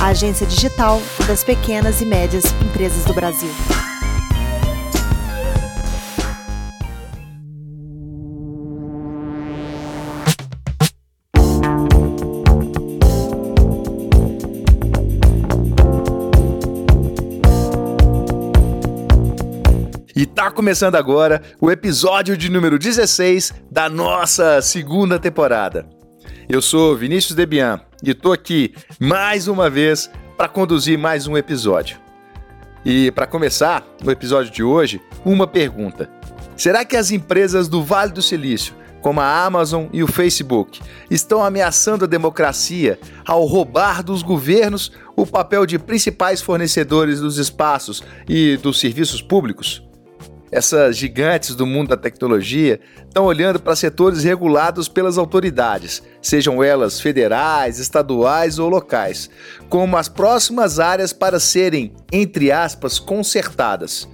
a agência digital das pequenas e médias empresas do Brasil. E tá começando agora o episódio de número 16 da nossa segunda temporada. Eu sou Vinícius Debian e tô aqui mais uma vez para conduzir mais um episódio. E para começar o episódio de hoje, uma pergunta: será que as empresas do Vale do Silício, como a Amazon e o Facebook, estão ameaçando a democracia ao roubar dos governos o papel de principais fornecedores dos espaços e dos serviços públicos? Essas gigantes do mundo da tecnologia estão olhando para setores regulados pelas autoridades, sejam elas federais, estaduais ou locais, como as próximas áreas para serem, entre aspas, consertadas.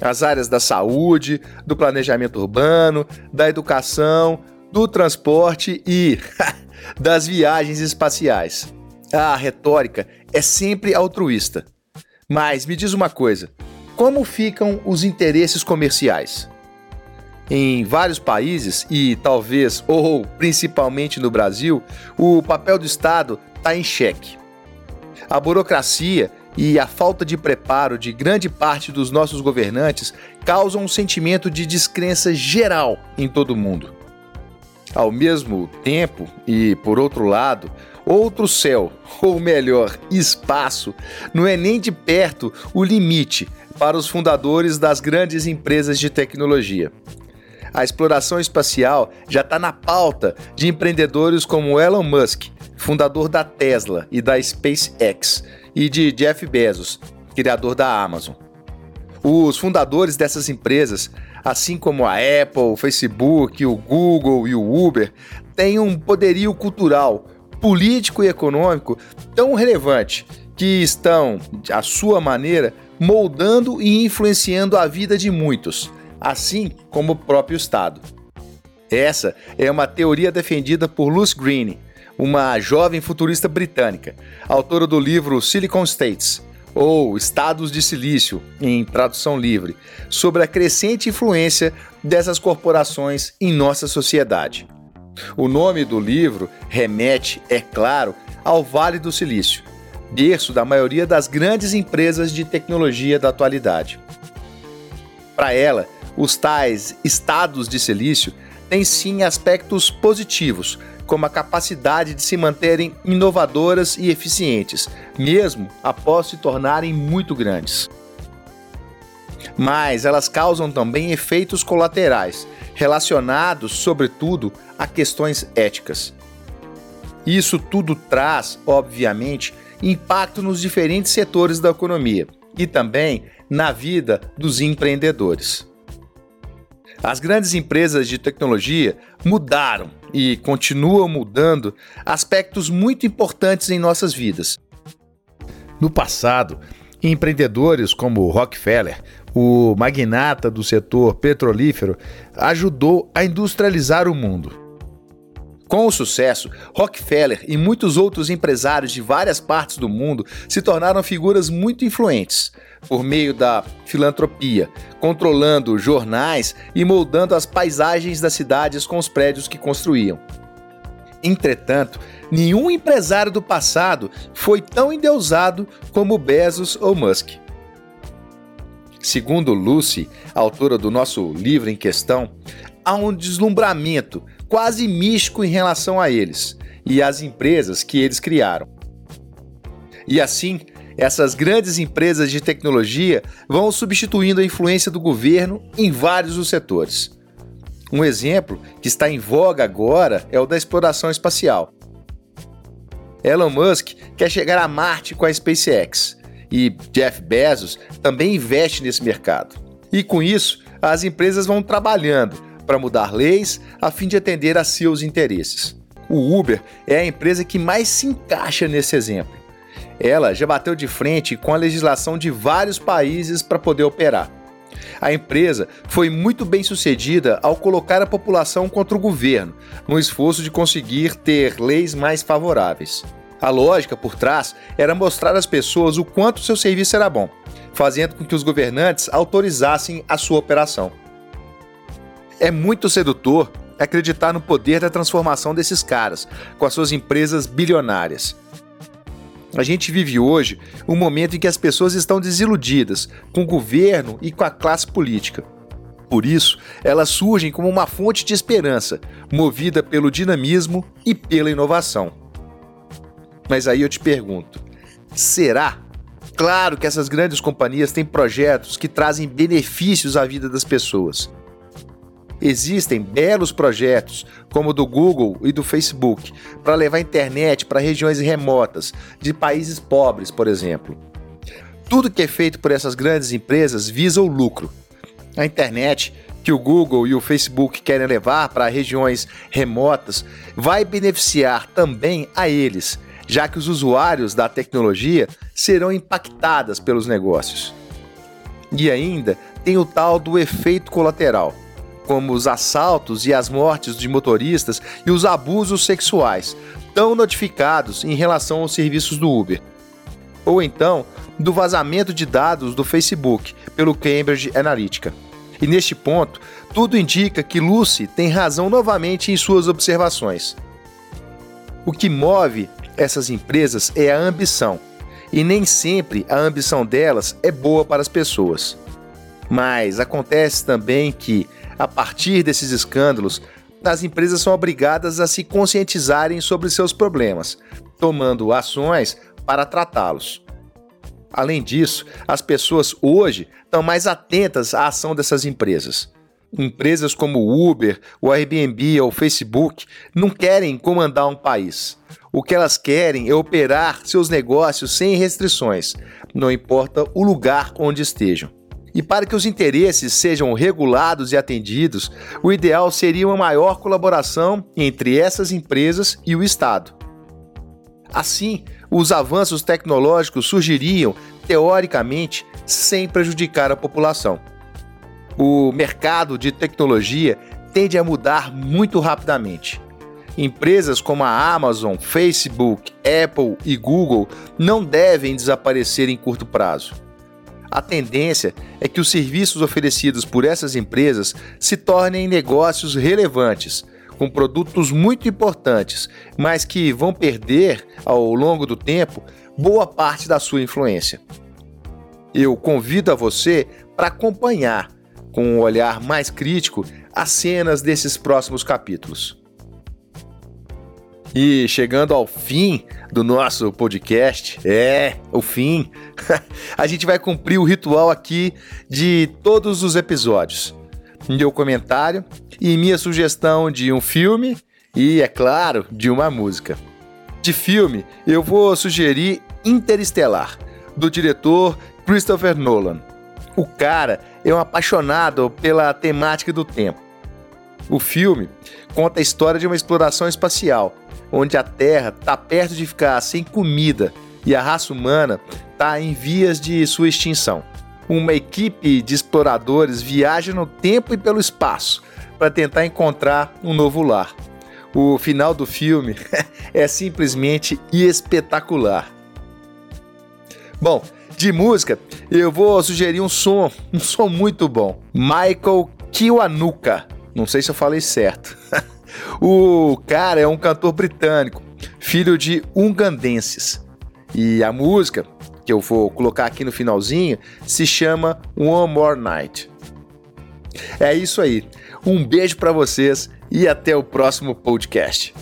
As áreas da saúde, do planejamento urbano, da educação, do transporte e das viagens espaciais. A retórica é sempre altruísta. Mas me diz uma coisa: como ficam os interesses comerciais? Em vários países, e talvez ou principalmente no Brasil, o papel do Estado está em xeque. A burocracia e a falta de preparo de grande parte dos nossos governantes causam um sentimento de descrença geral em todo o mundo. Ao mesmo tempo, e por outro lado, outro céu, ou melhor, espaço, não é nem de perto o limite para os fundadores das grandes empresas de tecnologia. A exploração espacial já está na pauta de empreendedores como Elon Musk, fundador da Tesla e da SpaceX, e de Jeff Bezos, criador da Amazon. Os fundadores dessas empresas, assim como a Apple, o Facebook, o Google e o Uber, têm um poderio cultural, político e econômico tão relevante que estão, à sua maneira, moldando e influenciando a vida de muitos, assim como o próprio Estado. Essa é uma teoria defendida por Luce Green, uma jovem futurista britânica, autora do livro Silicon States, ou Estados de Silício, em tradução livre, sobre a crescente influência dessas corporações em nossa sociedade. O nome do livro remete, é claro, ao Vale do Silício, berço da maioria das grandes empresas de tecnologia da atualidade. Para ela, os tais estados de silício têm sim aspectos positivos, como a capacidade de se manterem inovadoras e eficientes, mesmo após se tornarem muito grandes. Mas elas causam também efeitos colaterais, relacionados, sobretudo, a questões éticas. Isso tudo traz, obviamente, impacto nos diferentes setores da economia e também na vida dos empreendedores. As grandes empresas de tecnologia mudaram e continuam mudando aspectos muito importantes em nossas vidas. No passado, empreendedores como Rockefeller, o magnata do setor petrolífero, ajudou a industrializar o mundo. Com o sucesso, Rockefeller e muitos outros empresários de várias partes do mundo se tornaram figuras muito influentes por meio da filantropia, controlando jornais e moldando as paisagens das cidades com os prédios que construíam. Entretanto, nenhum empresário do passado foi tão endeusado como Bezos ou Musk. Segundo Lucy, autora do nosso livro em questão, há um deslumbramento quase místico em relação a eles e às empresas que eles criaram. E assim, essas grandes empresas de tecnologia vão substituindo a influência do governo em vários dos setores. Um exemplo que está em voga agora é o da exploração espacial. Elon Musk quer chegar a Marte com a SpaceX e Jeff Bezos também investe nesse mercado. E com isso, as empresas vão trabalhando para mudar leis a fim de atender a seus interesses. O Uber é a empresa que mais se encaixa nesse exemplo. Ela já bateu de frente com a legislação de vários países para poder operar. A empresa foi muito bem sucedida ao colocar a população contra o governo, no esforço de conseguir ter leis mais favoráveis. A lógica por trás era mostrar às pessoas o quanto seu serviço era bom, fazendo com que os governantes autorizassem a sua operação. É muito sedutor acreditar no poder da transformação desses caras, com as suas empresas bilionárias. A gente vive hoje um momento em que as pessoas estão desiludidas com o governo e com a classe política. Por isso, elas surgem como uma fonte de esperança, movida pelo dinamismo e pela inovação. Mas aí eu te pergunto: será? Claro que essas grandes companhias têm projetos que trazem benefícios à vida das pessoas. Existem belos projetos, como o do Google e do Facebook, para levar a internet para regiões remotas, de países pobres, por exemplo. Tudo que é feito por essas grandes empresas visa o lucro. A internet que o Google e o Facebook querem levar para regiões remotas vai beneficiar também a eles, já que os usuários da tecnologia serão impactadas pelos negócios. E ainda tem o tal do efeito colateral como os assaltos e as mortes de motoristas e os abusos sexuais, tão notificados em relação aos serviços do Uber. Ou então, do vazamento de dados do Facebook pelo Cambridge Analytica. E neste ponto, tudo indica que Lucy tem razão novamente em suas observações. O que move essas empresas é a ambição, e nem sempre a ambição delas é boa para as pessoas. Mas acontece também que, a partir desses escândalos, as empresas são obrigadas a se conscientizarem sobre seus problemas, tomando ações para tratá-los. Além disso, as pessoas hoje estão mais atentas à ação dessas empresas. Empresas como o Uber, o Airbnb ou o Facebook não querem comandar um país. O que elas querem é operar seus negócios sem restrições, não importa o lugar onde estejam. E para que os interesses sejam regulados e atendidos, o ideal seria uma maior colaboração entre essas empresas e o Estado. Assim, os avanços tecnológicos surgiriam, teoricamente, sem prejudicar a população. O mercado de tecnologia tende a mudar muito rapidamente. Empresas como a Amazon, Facebook, Apple e Google não devem desaparecer em curto prazo. A tendência é que os serviços oferecidos por essas empresas se tornem negócios relevantes, com produtos muito importantes, mas que vão perder, ao longo do tempo, boa parte da sua influência. Eu convido a você para acompanhar, com um olhar mais crítico, as cenas desses próximos capítulos. E chegando ao fim do nosso podcast, é, o fim, a gente vai cumprir o ritual aqui de todos os episódios. Meu comentário e minha sugestão de um filme e, é claro, de uma música. De filme, eu vou sugerir Interestelar, do diretor Christopher Nolan. O cara é um apaixonado pela temática do tempo. O filme conta a história de uma exploração espacial onde a Terra está perto de ficar sem comida e a raça humana está em vias de sua extinção. Uma equipe de exploradores viaja no tempo e pelo espaço para tentar encontrar um novo lar. O final do filme é simplesmente espetacular. Bom, de música, eu vou sugerir um som, um som muito bom. Michael Kiwanuka. Não sei se eu falei certo. O cara é um cantor britânico, filho de ungandenses. E a música, que eu vou colocar aqui no finalzinho, se chama One More Night. É isso aí. Um beijo para vocês e até o próximo podcast.